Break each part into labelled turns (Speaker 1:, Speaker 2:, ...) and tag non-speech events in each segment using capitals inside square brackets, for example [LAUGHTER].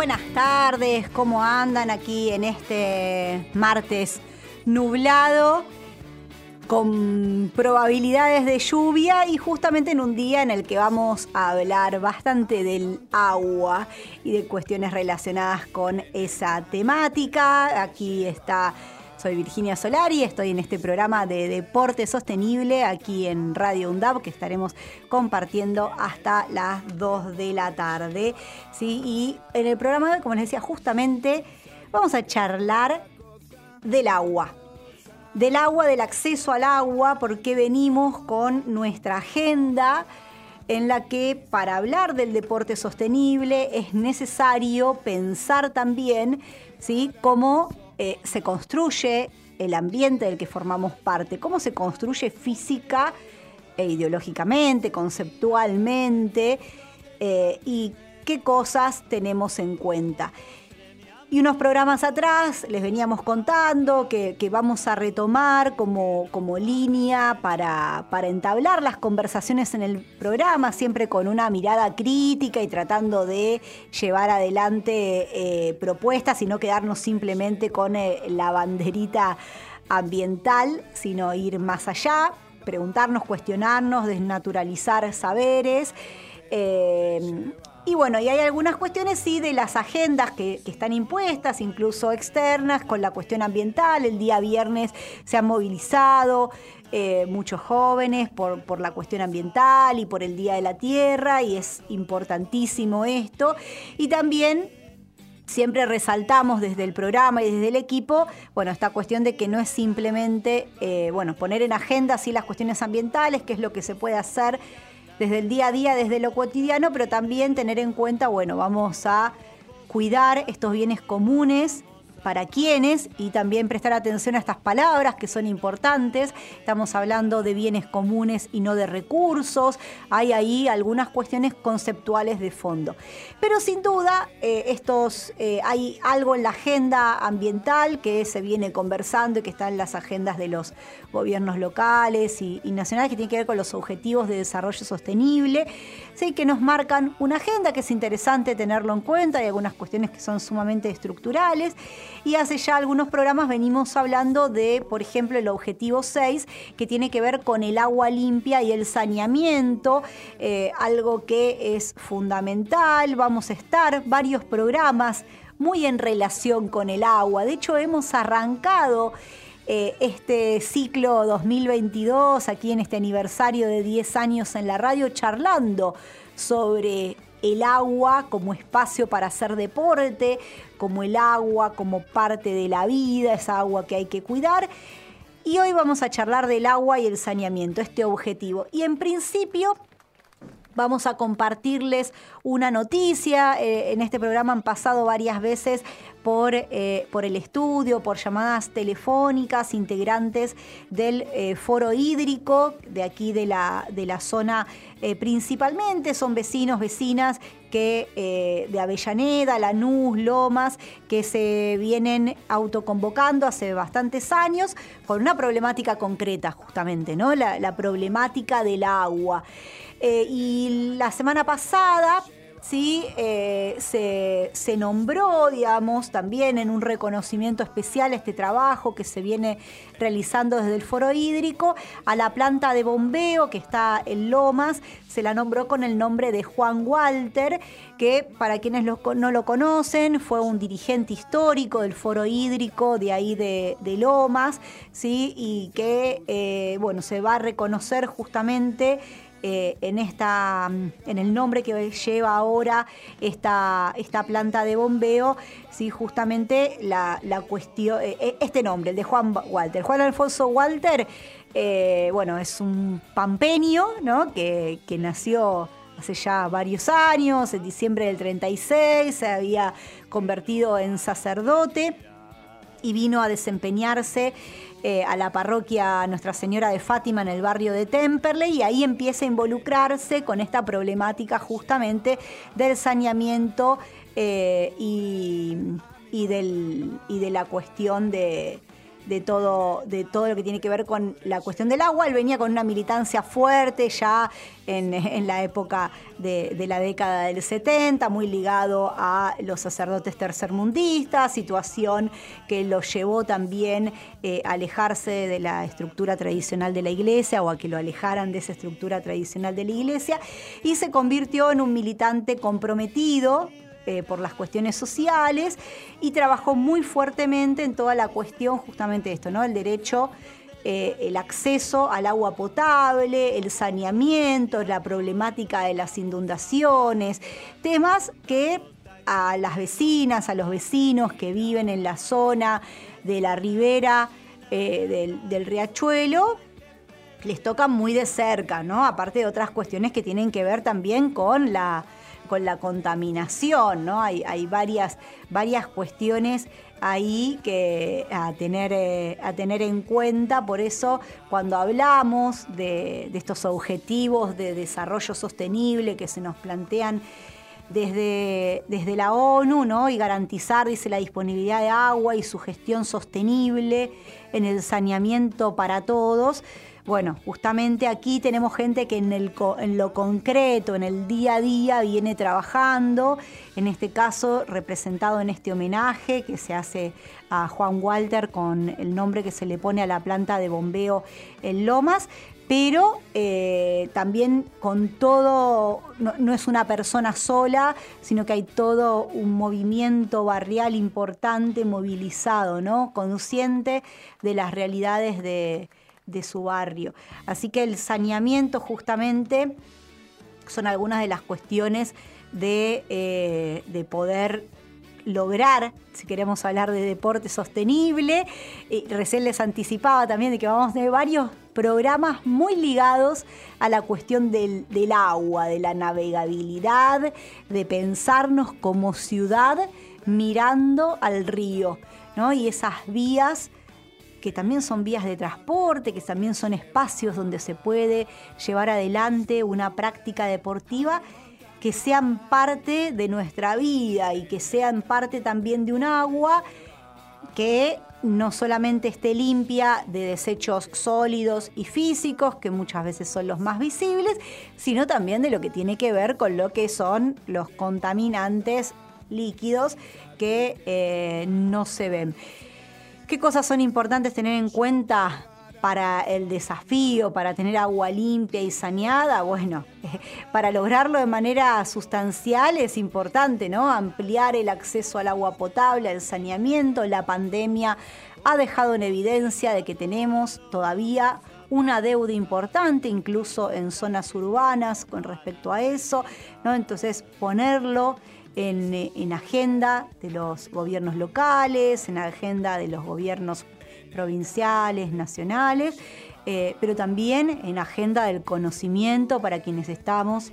Speaker 1: Buenas tardes, ¿cómo andan aquí en este martes nublado? con probabilidades de lluvia y justamente en un día en el que vamos a hablar bastante del agua y de cuestiones relacionadas con esa temática. Aquí está soy Virginia Solari, estoy en este programa de deporte sostenible aquí en Radio UNDAP que estaremos compartiendo hasta las 2 de la tarde. ¿sí? Y en el programa, como les decía, justamente vamos a charlar del agua. Del agua, del acceso al agua, porque venimos con nuestra agenda en la que para hablar del deporte sostenible es necesario pensar también ¿sí? cómo eh, se construye el ambiente del que formamos parte, cómo se construye física e ideológicamente, conceptualmente, eh, y qué cosas tenemos en cuenta. Y unos programas atrás les veníamos contando que, vamos a retomar como, como línea para, para, entablar las conversaciones en el programa, siempre con una mirada crítica y tratando de llevar adelante eh, propuestas y no quedarnos simplemente con eh, la banderita ambiental, sino ir más allá, preguntarnos, cuestionarnos, desnaturalizar saberes. Eh, y bueno, y hay algunas cuestiones, sí, de las agendas que, están impuestas, incluso externas, con la cuestión ambiental. El día viernes se han movilizado eh, muchos jóvenes por, por la cuestión ambiental y por el Día de la Tierra, y es importantísimo esto. Y también siempre resaltamos desde el programa y desde el equipo, bueno, esta cuestión de que no es simplemente, eh, bueno, poner en agenda así las cuestiones ambientales, qué es lo que se puede hacer desde el día a día, desde lo cotidiano, pero también tener en cuenta, bueno, vamos a cuidar estos bienes comunes para quienes y también prestar atención a estas palabras que son importantes. Estamos hablando de bienes comunes y no de recursos. Hay ahí algunas cuestiones conceptuales de fondo. Pero sin duda, eh, estos, eh, hay algo en la agenda ambiental que se viene conversando y que está en las agendas de los gobiernos locales y, nacionales que tiene que ver con los objetivos de desarrollo sostenible, ¿sí? que nos marcan una agenda que es interesante tenerlo en cuenta. Hay algunas cuestiones que son sumamente estructurales. Y hace ya algunos programas venimos hablando de, por ejemplo, el objetivo 6, que tiene que ver con el agua limpia y el saneamiento, eh, algo que es fundamental. Vamos a estar varios programas muy en relación con el agua. De hecho, hemos arrancado eh, este ciclo 2022, aquí en este aniversario de 10 años en la radio, charlando sobre el agua como espacio para hacer deporte, como el agua como parte de la vida, esa agua que hay que cuidar. Y hoy vamos a charlar del agua y el saneamiento, este objetivo. Y en principio vamos a compartirles una noticia. Eh, en este programa han pasado varias veces por, eh, por el estudio, por llamadas telefónicas, integrantes del eh, foro hídrico de aquí de la, de la zona principalmente. Son vecinos, vecinas que de Avellaneda, Lanús, Lomas, que se vienen autoconvocando hace bastantes años con una problemática concreta, justamente, ¿no? La, la problemática del agua. Eh, y la semana pasada ¿sí? Eh, se, nombró, digamos, también en un reconocimiento especial este trabajo que se viene realizando desde el foro hídrico a la planta de bombeo que está en Lomas, se la nombró con el nombre de Juan Walter, que para quienes no lo conocen fue un dirigente histórico del foro hídrico de ahí de, Lomas, ¿sí? y que, eh, bueno, se va a reconocer justamente eh, en, esta, en el nombre que lleva ahora esta, esta planta de bombeo, ¿sí? justamente la, cuestión, eh, eh, este nombre, el de Juan Walter. Juan Alfonso Walter, bueno, es un pampeño ¿no? que, nació hace ya varios años, en diciembre del 36, se había convertido en sacerdote y vino a desempeñarse eh, a la parroquia Nuestra Señora de Fátima en el barrio de Temperley y ahí empieza a involucrarse con esta problemática justamente del saneamiento eh, y, del, y de la cuestión de, de todo, de todo lo que tiene que ver con la cuestión del agua. Él venía con una militancia fuerte ya en, la época de, la década del 70, muy ligado a los sacerdotes tercermundistas, situación que lo llevó también eh, a alejarse de la estructura tradicional de la iglesia o a que lo alejaran de esa estructura tradicional de la iglesia y se convirtió en un militante comprometido eh, por las cuestiones sociales y trabajó muy fuertemente en toda la cuestión justamente esto, ¿no? El derecho, eh, el acceso al agua potable, el saneamiento, la problemática de las inundaciones, temas que a las vecinas, a los vecinos que viven en la zona de la ribera eh, del, del riachuelo, les tocan muy de cerca, ¿no? Aparte de otras cuestiones que tienen que ver también con la con la contaminación, ¿no? Hay, varias, varias cuestiones ahí que a tener, eh, a tener en cuenta. Por eso, cuando hablamos de, estos objetivos de desarrollo sostenible que se nos plantean desde, desde la ONU, ¿no? Y garantizar, dice, la disponibilidad de agua y su gestión sostenible en el saneamiento para todos. Bueno, justamente aquí tenemos gente que en, el, lo concreto, en el día a día, viene trabajando, en este caso representado en este homenaje que se hace a Juan Walter con el nombre que se le pone a la planta de bombeo en Lomas, pero eh, también con todo, no, no, es una persona sola, sino que hay todo un movimiento barrial importante, movilizado, ¿no? consciente de las realidades de, de su barrio. Así que el saneamiento justamente son algunas de las cuestiones de, eh, de poder lograr, si queremos hablar de deporte sostenible. Y recién les anticipaba también de que vamos a tener varios programas muy ligados a la cuestión del, del, agua, de la navegabilidad, de pensarnos como ciudad mirando al río, ¿no? Y esas vías que también son vías de transporte, que también son espacios donde se puede llevar adelante una práctica deportiva que sean parte de nuestra vida y que sean parte también de un agua que no solamente esté limpia de desechos sólidos y físicos, que muchas veces son los más visibles, sino también de lo que tiene que ver con lo que son los contaminantes líquidos que eh, no se ven. ¿Qué cosas son importantes tener en cuenta para el desafío, para tener agua limpia y saneada? Bueno, [LAUGHS] para lograrlo de manera sustancial es importante, ¿no? Ampliar el acceso al agua potable, al saneamiento. La pandemia ha dejado en evidencia de que tenemos todavía una deuda importante, incluso en zonas urbanas con respecto a eso, ¿no? Entonces, ponerlo en, agenda de los gobiernos locales, en agenda de los gobiernos provinciales, nacionales, eh, pero también en agenda del conocimiento para quienes estamos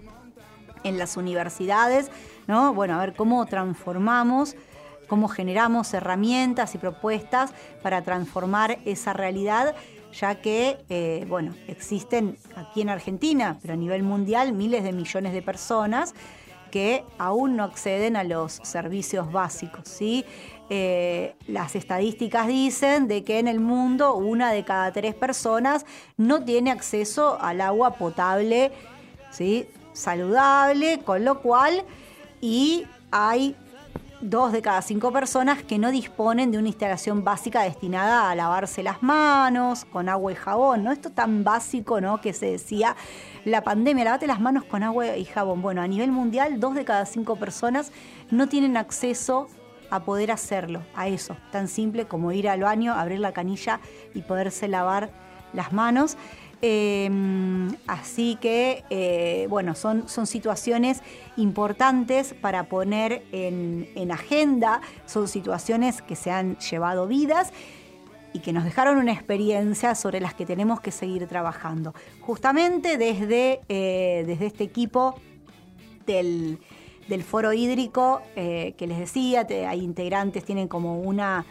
Speaker 1: en las universidades, ¿no? Bueno, a ver cómo transformamos, cómo generamos herramientas y propuestas para transformar esa realidad, ya que, eh, bueno, existen aquí en Argentina, pero a nivel mundial, miles de millones de personas que aún no acceden a los servicios básicos. ¿sí? Eh, las estadísticas dicen de que en el mundo una de cada tres personas no tiene acceso al agua potable ¿sí? saludable, con lo cual y hay dos de cada cinco personas que no disponen de una instalación básica destinada a lavarse las manos con agua y jabón, ¿no? Esto tan básico, ¿no? Que se decía la pandemia, lavate las manos con agua y jabón. Bueno, a nivel mundial, dos de cada cinco personas no tienen acceso a poder hacerlo, a eso, tan simple como ir al baño, abrir la canilla y poderse lavar las manos. Em, así que, eh, bueno, son, son situaciones importantes para poner en, en, agenda, son situaciones que se han llevado vidas y que nos dejaron una experiencia sobre las que tenemos que seguir trabajando. Justamente desde, eh, desde este equipo del, foro hídrico que les decía, hay integrantes, tienen como una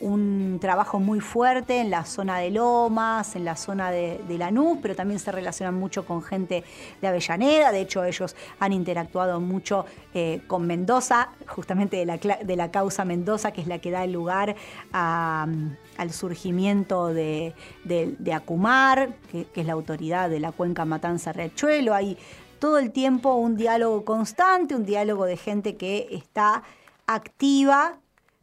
Speaker 1: un trabajo muy fuerte en la zona de Lomas, en la zona de, Lanús, pero también se relacionan mucho con gente de Avellaneda. De hecho, ellos han interactuado mucho eh, con Mendoza, justamente de la, de la, causa Mendoza, que es la que da lugar al surgimiento de, Acumar, que, es la autoridad de la cuenca Matanza-Riachuelo. Hay todo el tiempo un diálogo constante, un diálogo de gente que está activa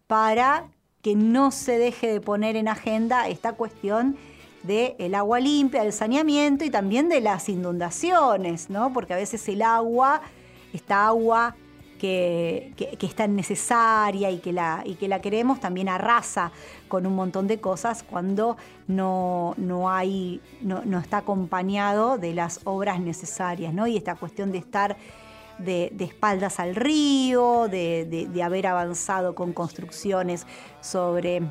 Speaker 1: para que no se deje de poner en agenda esta cuestión del agua limpia, del saneamiento y también de las inundaciones, ¿no? Porque a veces el agua, esta agua que, que, es tan necesaria y que, la, y que la queremos, también arrasa con un montón de cosas cuando no, no hay, no, no está acompañado de las obras necesarias, ¿no? Y esta cuestión de estar de, espaldas al río, de, haber avanzado con construcciones sobre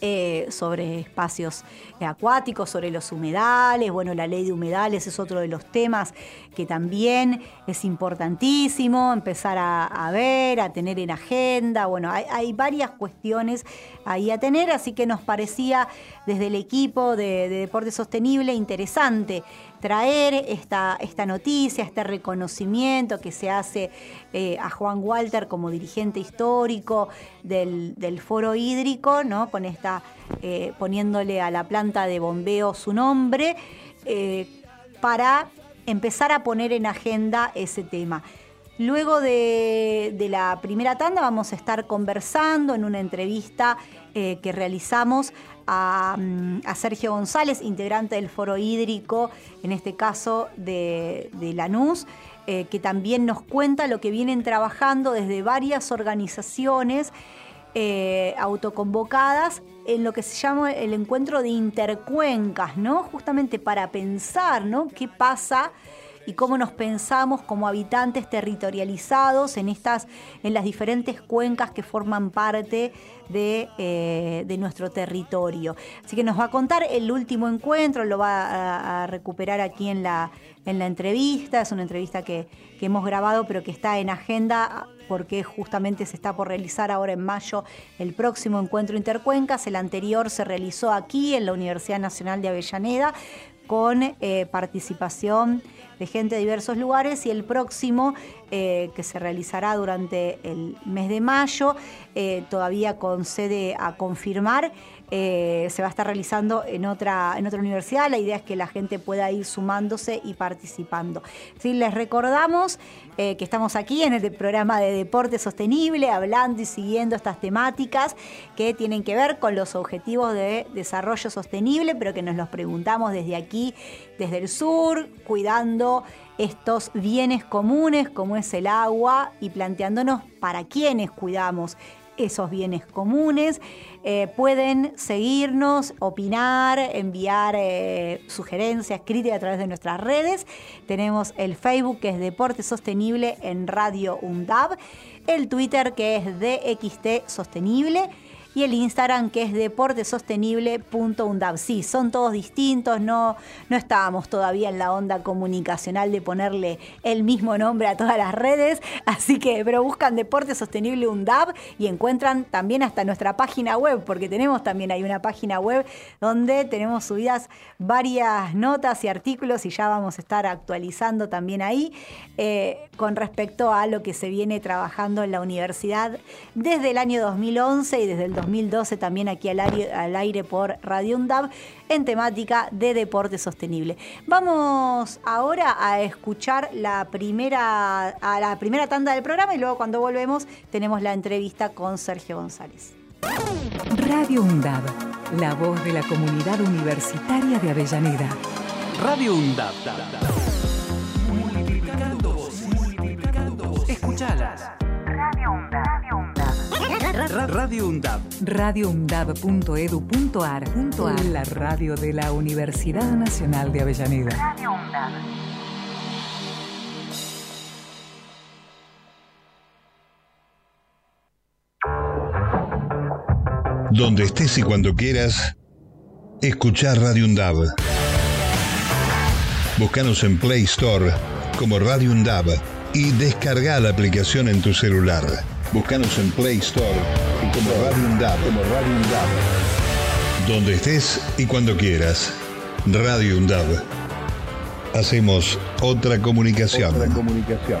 Speaker 1: eh, sobre espacios acuáticos, sobre los humedales. Bueno, la ley de humedales es otro de los temas que también es importantísimo empezar a, ver, a tener en agenda. Bueno, hay, varias cuestiones ahí a tener, así que nos parecía desde el equipo de, de Deporte Sostenible interesante traer esta, esta noticia, este reconocimiento que se hace eh, a Juan Walter como dirigente histórico del, foro hídrico, ¿no? Eh, poniéndole a la planta de bombeo su nombre, eh, para empezar a poner en agenda ese tema. Luego de, la primera tanda vamos a estar conversando en una entrevista que realizamos Mm, a, Sergio González, integrante del Foro Hídrico, en este caso de, Lanús, eh, que también nos cuenta lo que vienen trabajando desde varias organizaciones eh, autoconvocadas en lo que se llama el encuentro de intercuencas, ¿no? Justamente para pensar, ¿no? ¿Qué pasa? Y cómo nos pensamos como habitantes territorializados en, estas, en las diferentes cuencas que forman parte eh, de, nuestro territorio. Así que nos va a contar el último encuentro, lo va a, recuperar aquí en la, en la entrevista, es una entrevista que, que hemos grabado pero que está en agenda porque justamente se está por realizar ahora en mayo el próximo encuentro Intercuencas. El anterior se realizó aquí en la Universidad Nacional de Avellaneda con eh, participación de gente de diversos lugares y el próximo eh, que se realizará durante el mes de mayo, eh, todavía con sede a confirmar, eh, se va a estar realizando en otra, en otra universidad. La idea es que la gente pueda ir sumándose y participando. ¿Sí? Les recordamos que estamos aquí en el programa de Deporte Sostenible, hablando y siguiendo estas temáticas que tienen que ver con los objetivos de desarrollo sostenible, pero que nos los preguntamos desde aquí, desde el sur, cuidando estos bienes comunes como es el agua y planteándonos para quiénes cuidamos esos bienes comunes. Eh, pueden seguirnos, opinar, enviar eh, sugerencias, críticas a través de nuestras redes. Tenemos el Facebook que es Deporte Sostenible en Radio UNDAB, el Twitter que es DXT Sostenible y el Instagram que es deportesostenible.undab. Sí, son todos distintos, no, no estábamos todavía en la onda comunicacional de ponerle el mismo nombre a todas las redes, así que, pero buscan Deporte Sostenible UNDAB y encuentran también hasta nuestra página web, porque tenemos también ahí una página web donde tenemos subidas varias notas y artículos y ya vamos a estar actualizando también ahí eh, con respecto a lo que se viene trabajando en la universidad desde el año 2011 y desde el 2012 también aquí al aire, al aire por Radio UNDAB en temática de deporte sostenible. Vamos ahora a escuchar la primera, a la primera tanda del programa y luego cuando volvemos tenemos la entrevista con Sergio González.
Speaker 2: Radio UNDAB, la voz de la comunidad universitaria de Avellaneda.
Speaker 3: Radio UNDAB. Multiplicando voces. Multiplicando Escuchalas. Radio UNDAB. Radio UNDAB.
Speaker 2: radioundab.edu.ar. La radio de la Universidad Nacional de Avellaneda. Radio UNDAB.
Speaker 4: Donde estés y cuando quieras, escuchar Radio UNDAB. Búscanos en Play Store como Radio UNDAB y descarga la aplicación en tu celular. Búscanos en Play Store y como Radio UNDAB, como Radio UNDAB. Donde estés y cuando quieras. Radio UNDAB. Hacemos otra comunicación. Otra comunicación.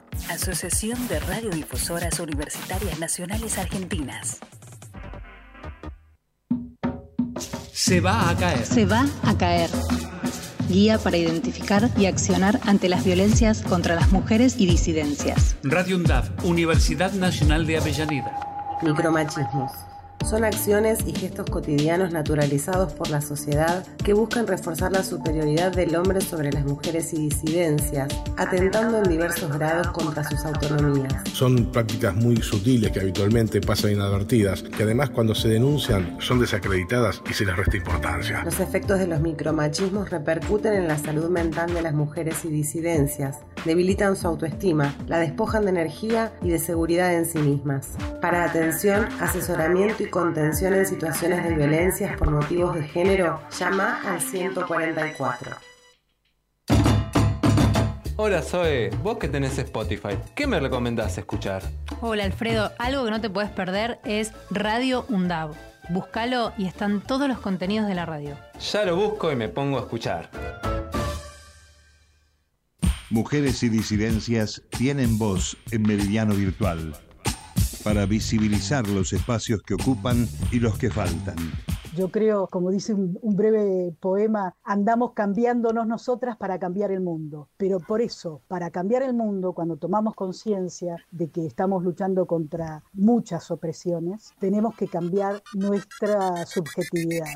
Speaker 2: Asociación de Radiodifusoras Universitarias Nacionales Argentinas.
Speaker 3: Se va a caer.
Speaker 5: Se va a caer. Guía para identificar y accionar ante las violencias contra las mujeres y disidencias.
Speaker 3: Radio UNDAV, Universidad Nacional de Avellaneda.
Speaker 6: Micromachismos son acciones y gestos cotidianos naturalizados por la sociedad que buscan reforzar la superioridad del hombre sobre las mujeres y disidencias, atentando en diversos grados contra sus autonomías.
Speaker 7: Son prácticas muy sutiles que habitualmente pasan inadvertidas, que además cuando se denuncian son desacreditadas y se les resta importancia.
Speaker 6: Los efectos de los micromachismos repercuten en la salud mental de las mujeres y disidencias, debilitan su autoestima, la despojan de energía y de seguridad en sí mismas. Para atención, asesoramiento y contención en situaciones de violencias por motivos de género, llama al 144.
Speaker 8: Hola Zoe, vos que tenés Spotify, ¿qué me recomendás escuchar?
Speaker 9: Hola Alfredo, algo que no te puedes perder es Radio UNDAV. Búscalo y están todos los contenidos de la radio.
Speaker 8: Ya lo busco y me pongo a escuchar.
Speaker 4: Mujeres y disidencias tienen voz en Meridiano Virtual para visibilizar los espacios que ocupan y los que faltan.
Speaker 10: Yo creo, como dice un, breve poema, andamos cambiándonos nosotras para cambiar el mundo. Pero por eso, para cambiar el mundo, cuando tomamos conciencia de que estamos luchando contra muchas opresiones, tenemos que cambiar nuestra subjetividad.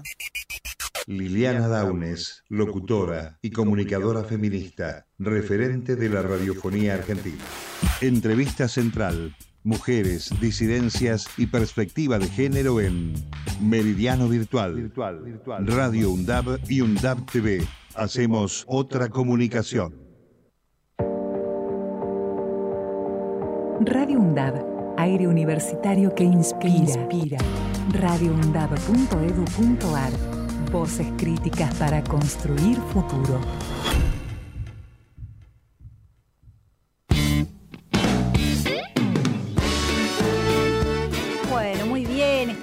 Speaker 4: Liliana Daunes, locutora y comunicadora feminista, referente de la radiofonía argentina. Entrevista central, mujeres, disidencias y perspectiva de género en Meridiano Virtual, Radio UNDAB y UNDAB TV. Hacemos otra comunicación.
Speaker 2: Radio UNDAB, aire universitario que inspira. inspira. radioundab.edu.ar Voces críticas para construir futuro.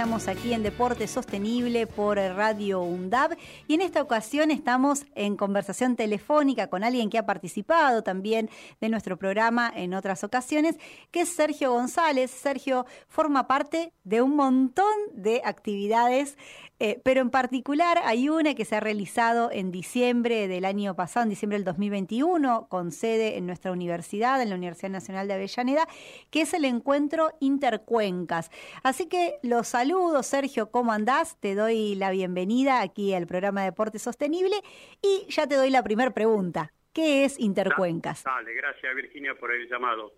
Speaker 1: Estamos aquí en Deporte Sostenible por Radio UNDAB y en esta ocasión estamos en conversación telefónica con alguien que ha participado también de nuestro programa en otras ocasiones, que es Sergio González. Sergio forma parte de un montón de actividades eh, pero en particular hay una que se ha realizado en diciembre del año pasado, en diciembre del 2021, con sede en nuestra universidad, en la Universidad Nacional de Avellaneda, que es el encuentro Intercuencas. Así que los saludo, Sergio, ¿cómo andás? Te doy la bienvenida aquí al programa de Deporte Sostenible y ya te doy la primera pregunta. ¿Qué es Intercuencas?
Speaker 11: Dale, gracias Virginia por el llamado.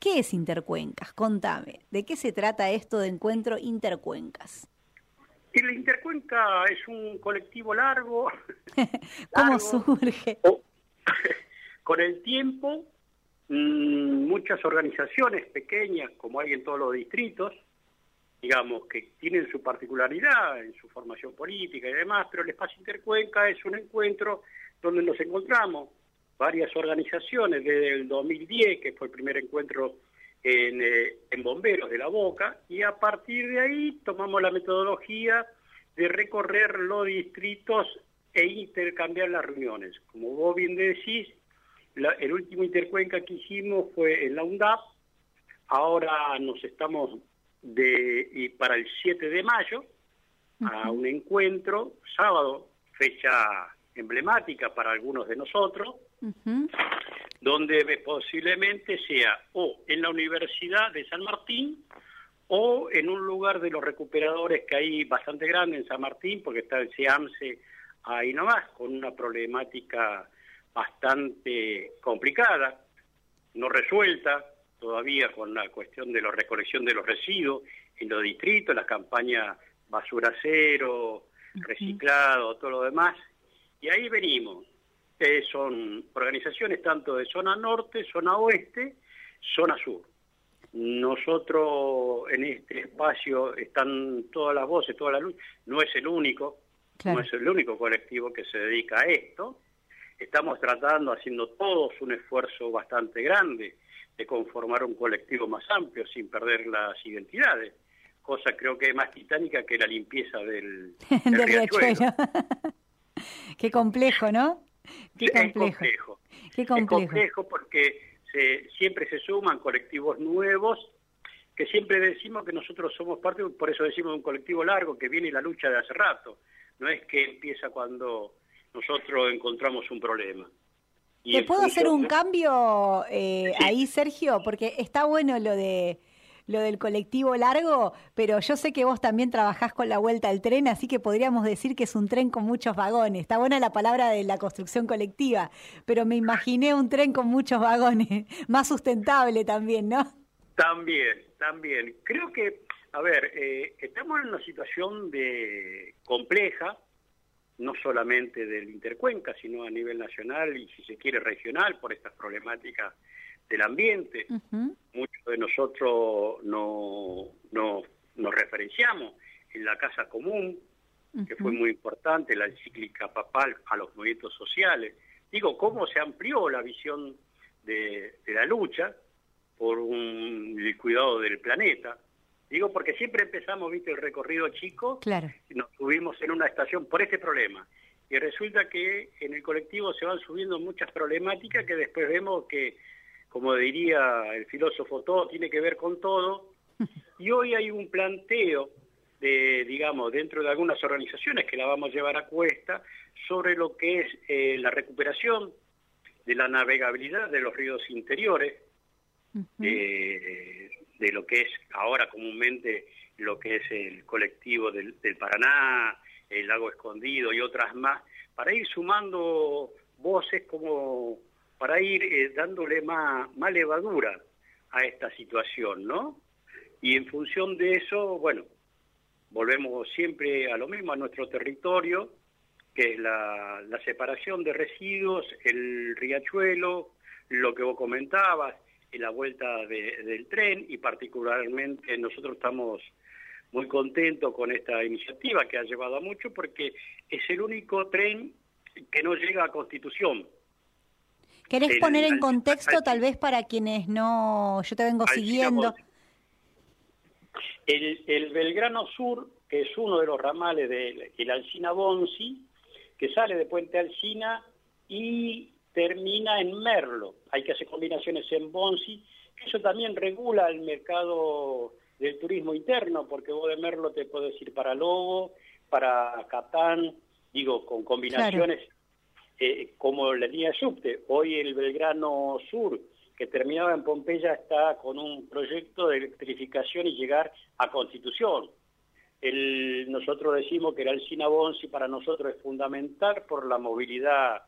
Speaker 1: ¿Qué es Intercuencas? Contame, ¿de qué se trata esto de encuentro Intercuencas?
Speaker 11: El Intercuenca es un colectivo largo. [LAUGHS]
Speaker 1: ¿Cómo surge? [LAUGHS]
Speaker 11: Con el tiempo, muchas organizaciones pequeñas, como hay en todos los distritos, digamos, que tienen su particularidad en su formación política y demás, pero el espacio Intercuenca es un encuentro donde nos encontramos varias organizaciones desde el 2010, que fue el primer encuentro eh, en, Bomberos de la Boca, y a partir de ahí tomamos la metodología de recorrer los distritos e intercambiar las reuniones. Como vos bien decís, el último intercuenca que hicimos fue en la UNDAP, ahora nos estamos de, y para el 7 de mayo a un encuentro, sábado, fecha emblemática para algunos de nosotros, donde posiblemente sea o en la Universidad de San Martín o en un lugar de los recuperadores que hay bastante grande en San Martín, porque está el SEAMSE ahí nomás, con una problemática bastante complicada, no resuelta todavía con la cuestión de la recolección de los residuos en los distritos, la campaña basura cero, reciclado, todo lo demás. Y ahí venimos. Eh, son organizaciones tanto de zona norte, zona oeste, zona sur. Nosotros en este espacio están todas las voces, toda la luz. No es el único, no es el único colectivo que se dedica a esto. Estamos tratando, haciendo todos un esfuerzo bastante grande de conformar un colectivo más amplio sin perder las identidades, cosa creo que es más titánica que la limpieza del, [LAUGHS] del, riachuelo. [LAUGHS]
Speaker 1: Qué complejo, ¿no?
Speaker 11: Qué complejo.
Speaker 1: Qué complejo.
Speaker 11: Es complejo porque se, siempre se suman colectivos nuevos que siempre decimos que nosotros somos parte, por eso decimos un colectivo largo que viene la lucha de hace rato. No es que empieza cuando nosotros encontramos un problema.
Speaker 1: ¿Te puedo hacer un cambio eh, ahí, Sergio? Porque está bueno lo de lo del colectivo largo, pero yo sé que vos también trabajás con la vuelta al tren, así que podríamos decir que es un tren con muchos vagones. Está buena la palabra de la construcción colectiva, pero me imaginé un tren con muchos vagones, [LAUGHS] más sustentable también, ¿no?
Speaker 11: También, también. Creo que, a ver, eh, estamos en una situación de compleja, no solamente del Intercuenca, sino a nivel nacional y si se quiere regional por estas problemáticas del ambiente. Muchos de nosotros no, no, nos referenciamos en la Casa Común, que fue muy importante, la encíclica papal a los movimientos sociales. Digo, cómo se amplió la visión de, la lucha por un, el cuidado del planeta. Digo, porque siempre empezamos, viste, el recorrido chico,
Speaker 1: claro.
Speaker 11: nos subimos en una estación por este problema. Y resulta que en el colectivo se van subiendo muchas problemáticas que después vemos que, como diría el filósofo, todo tiene que ver con todo. [LAUGHS] Y hoy hay un planteo de, digamos, dentro de algunas organizaciones que la vamos a llevar a cuesta sobre lo que es eh, la recuperación de la navegabilidad de los ríos interiores, eh, de lo que es ahora comúnmente lo que es el colectivo del, Paraná, el lago escondido y otras más, para ir sumando voces como para ir eh, dándole más, más levadura a esta situación, ¿no? Y en función de eso, bueno, volvemos siempre a lo mismo, a nuestro territorio, que es la, la separación de residuos, el riachuelo, lo que vos comentabas, en la vuelta del tren y particularmente nosotros estamos muy contentos con esta iniciativa que ha llevado a mucho porque es el único tren que no llega a Constitución.
Speaker 1: ¿Querés poner en contexto tal vez para quienes no, yo te vengo siguiendo?
Speaker 11: El, el, Belgrano Sur, que es uno de los ramales del Alcina Bonsi, que sale de Puente Alcina y termina en Merlo. Hay que hacer combinaciones en Bonsi, eso también regula el mercado del turismo interno, porque vos de Merlo te puedes ir para Lobo, para Catán, digo, con combinaciones eh, como la línea subte. Hoy el Belgrano Sur, que terminaba en Pompeya, está con un proyecto de electrificación y llegar a Constitución. El, nosotros decimos que el Alcina Bonsi para nosotros es fundamental por la movilidad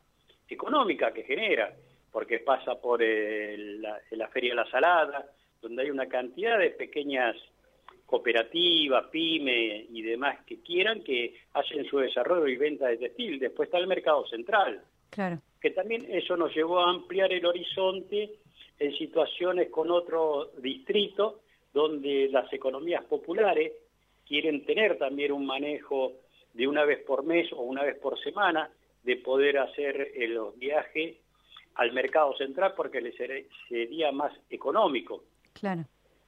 Speaker 11: económica que genera, porque pasa por la, Feria de la Salada, donde hay una cantidad de pequeñas cooperativas, pyme y demás que quieran que hacen su desarrollo y venta de textil. Después está el mercado central,
Speaker 1: claro.
Speaker 11: que también eso nos llevó a ampliar el horizonte en situaciones con otro distrito donde las economías populares quieren tener también un manejo de una vez por mes o una vez por semana de poder hacer eh, los viajes al mercado central porque le sería más económico.
Speaker 1: Claro.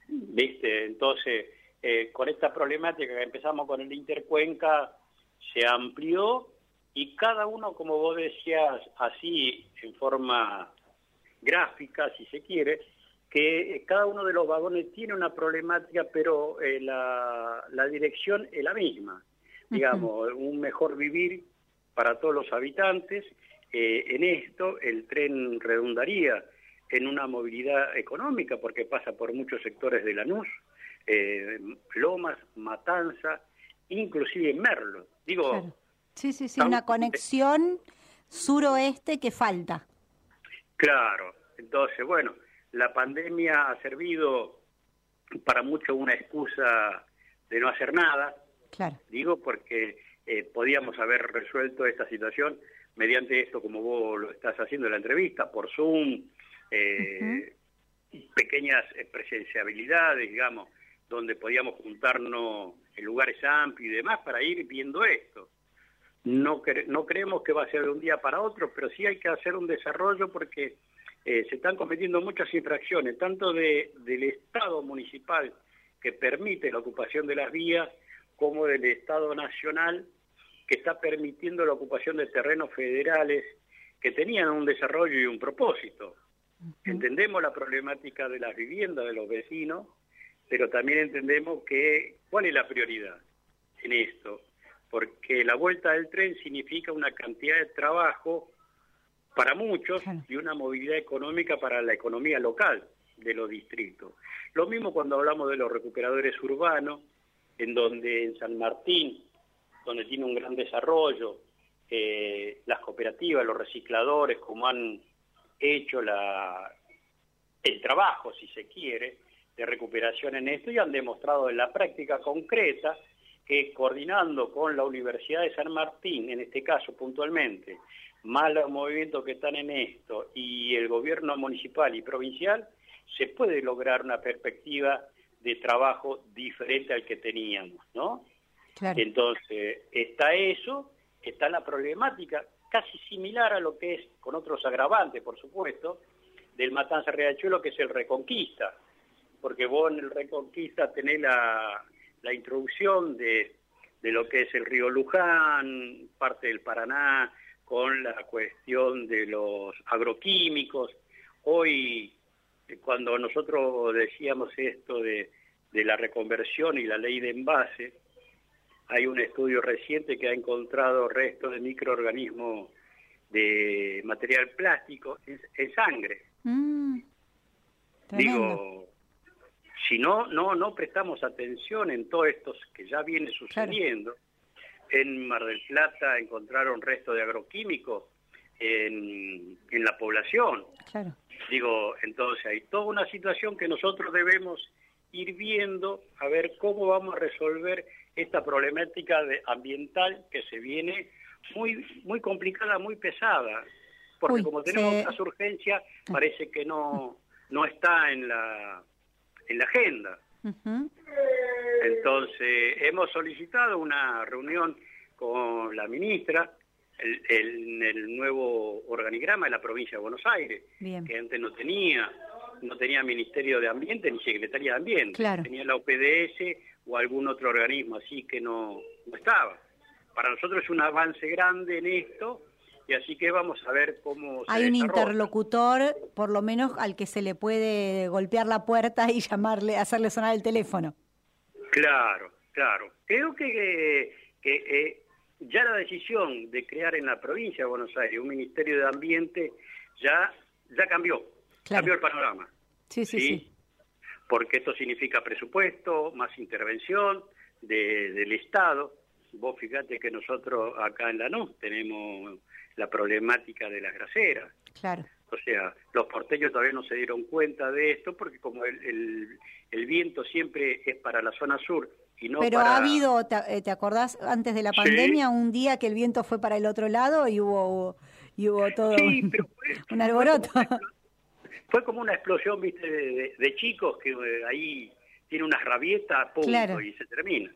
Speaker 11: ¿Viste? Entonces, eh, con esta problemática que empezamos con el Intercuenca, se amplió y cada uno, como vos decías, así en forma gráfica, si se quiere, que eh, cada uno de los vagones tiene una problemática, pero la, la, dirección es la misma. Digamos, un mejor vivir para todos los habitantes. Eh, en esto el tren redundaría en una movilidad económica porque pasa por muchos sectores de Lanús, eh, Lomas, Matanza, inclusive Merlo. Digo,
Speaker 1: Claro. Sí, sí, sí, una conexión suroeste que falta.
Speaker 11: Claro, entonces, bueno, la pandemia ha servido para mucho una excusa de no hacer nada,
Speaker 1: Claro.
Speaker 11: digo porque eh, podíamos haber resuelto esta situación mediante esto como vos lo estás haciendo en la entrevista, por Zoom, eh, pequeñas eh, presenciabilidades, digamos, donde podíamos juntarnos en lugares amplios y demás para ir viendo esto. No, cre- no creemos que va a ser de un día para otro, pero sí hay que hacer un desarrollo porque eh, se están cometiendo muchas infracciones, tanto de, del Estado municipal que permite la ocupación de las vías, como del Estado nacional que está permitiendo la ocupación de terrenos federales que tenían un desarrollo y un propósito. Entendemos la problemática de las viviendas de los vecinos, pero también entendemos que cuál es la prioridad en esto, porque la vuelta del tren significa una cantidad de trabajo para muchos y una movilidad económica para la economía local de los distritos. Lo mismo cuando hablamos de los recuperadores urbanos, en donde en San Martín, donde tiene un gran desarrollo, eh, las cooperativas, los recicladores, como han hecho la, el trabajo, si se quiere, de recuperación en esto y han demostrado en la práctica concreta que coordinando con la Universidad de San Martín, en este caso puntualmente, más los movimientos que están en esto y el gobierno municipal y provincial, se puede lograr una perspectiva de trabajo diferente al que teníamos, ¿no?
Speaker 1: Claro.
Speaker 11: Entonces, está eso, está la problemática casi similar a lo que es, con otros agravantes, por supuesto, del Matanza Riachuelo, que es el Reconquista. Porque vos en el Reconquista tenés la, la introducción de, de lo que es el río Luján, parte del Paraná, con la cuestión de los agroquímicos. Hoy, cuando nosotros decíamos esto de, de la reconversión y la ley de envase, hay un estudio reciente que ha encontrado restos de microorganismos de material plástico en, en sangre.
Speaker 1: Mm.
Speaker 11: Digo, si no, no, no prestamos atención en todo esto que ya viene sucediendo, en Mar del Plata encontraron restos de agroquímicos en, en la población.
Speaker 1: Claro.
Speaker 11: Digo, entonces hay toda una situación que nosotros debemos ir viendo a ver cómo vamos a resolver esta problemática de ambiental que se viene muy muy complicada, muy pesada, porque
Speaker 1: Uy,
Speaker 11: como tenemos
Speaker 1: se-
Speaker 11: otras urgencias, parece que no no está en la en la agenda. Entonces, hemos solicitado una reunión con la ministra el- el- nuevo organigrama de la provincia de Buenos Aires,
Speaker 1: Bien.
Speaker 11: que antes no tenía, no tenía Ministerio de Ambiente ni Secretaría de Ambiente,
Speaker 1: Claro.
Speaker 11: tenía la OPDS o algún otro organismo así que no, no estaba. Para nosotros es un avance grande en esto y así que vamos a ver cómo se
Speaker 1: Hay un
Speaker 11: desarrolla.
Speaker 1: interlocutor, por lo menos al que se le puede golpear la puerta y llamarle, hacerle sonar el teléfono.
Speaker 11: Claro, claro. Creo que, que eh, ya la decisión de crear en la provincia de Buenos Aires un Ministerio de Ambiente ya, ya cambió,
Speaker 1: Claro.
Speaker 11: cambió el panorama.
Speaker 1: Sí, sí, sí.
Speaker 11: Porque esto significa presupuesto, más intervención de- del Estado. Vos fíjate que nosotros acá en Lanús tenemos la problemática de las graseras.
Speaker 1: Claro.
Speaker 11: O sea, los porteños todavía no se dieron cuenta de esto porque como el, el- el viento siempre es para la zona sur
Speaker 1: Pero
Speaker 11: para...
Speaker 1: ha habido, te, eh, ¿te acordás antes de la
Speaker 11: Sí.
Speaker 1: pandemia, un día que el viento fue para el otro lado y hubo, y hubo todo
Speaker 11: Sí,
Speaker 1: un,
Speaker 11: pero [LAUGHS]
Speaker 1: un alboroto?
Speaker 11: Fue como una explosión, viste, de, de- de chicos que eh, ahí tiene unas rabietas, punto,
Speaker 1: Claro.
Speaker 11: y se termina.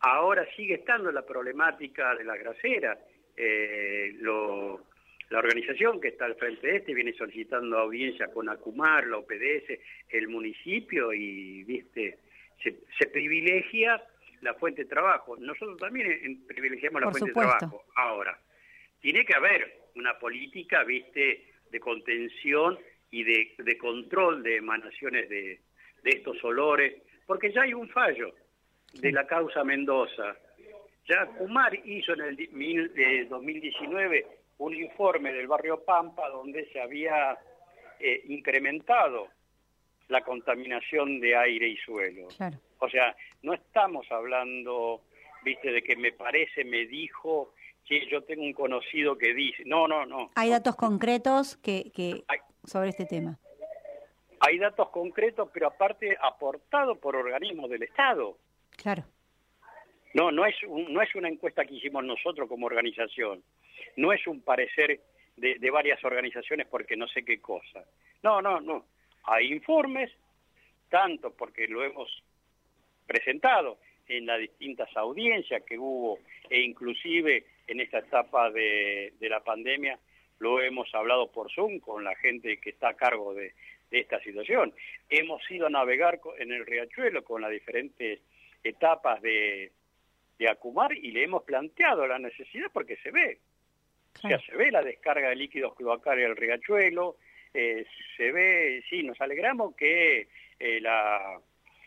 Speaker 11: Ahora sigue estando la problemática de la grasera. Eh, lo- la organización que está al frente de este viene solicitando audiencia con Acumar, la OPDS, el municipio y, viste, se, se privilegia la fuente de trabajo. Nosotros también eh, privilegiamos la
Speaker 1: Por
Speaker 11: fuente
Speaker 1: supuesto.
Speaker 11: de trabajo. Ahora, tiene que haber una política, viste, de contención y de, de control de emanaciones de, de estos olores, porque ya hay un fallo de la causa Mendoza. Ya Kumar hizo en el mil- eh, 2019 un informe del barrio Pampa donde se había eh, incrementado la contaminación de aire y suelo.
Speaker 1: Claro.
Speaker 11: O sea, no estamos hablando, viste, de que me parece, me dijo, que yo tengo un conocido que dice. No, no, no.
Speaker 1: Hay datos concretos que, que sobre este tema.
Speaker 11: Hay datos concretos, pero aparte aportados por organismos del Estado.
Speaker 1: Claro.
Speaker 11: No, no es, un- no es una encuesta que hicimos nosotros como organización. No es un parecer de, de varias organizaciones porque no sé qué cosa. No, no, no. Hay informes, tanto porque lo hemos presentado en las distintas audiencias que hubo e inclusive en esta etapa de, de la pandemia lo hemos hablado por Zoom con la gente que está a cargo de, de esta situación. Hemos ido a navegar en el riachuelo con las diferentes etapas de, de Acumar y le hemos planteado la necesidad porque se ve. O sea, se ve la descarga de líquidos cloacales del riachuelo, eh, se ve, sí, nos alegramos que eh, la,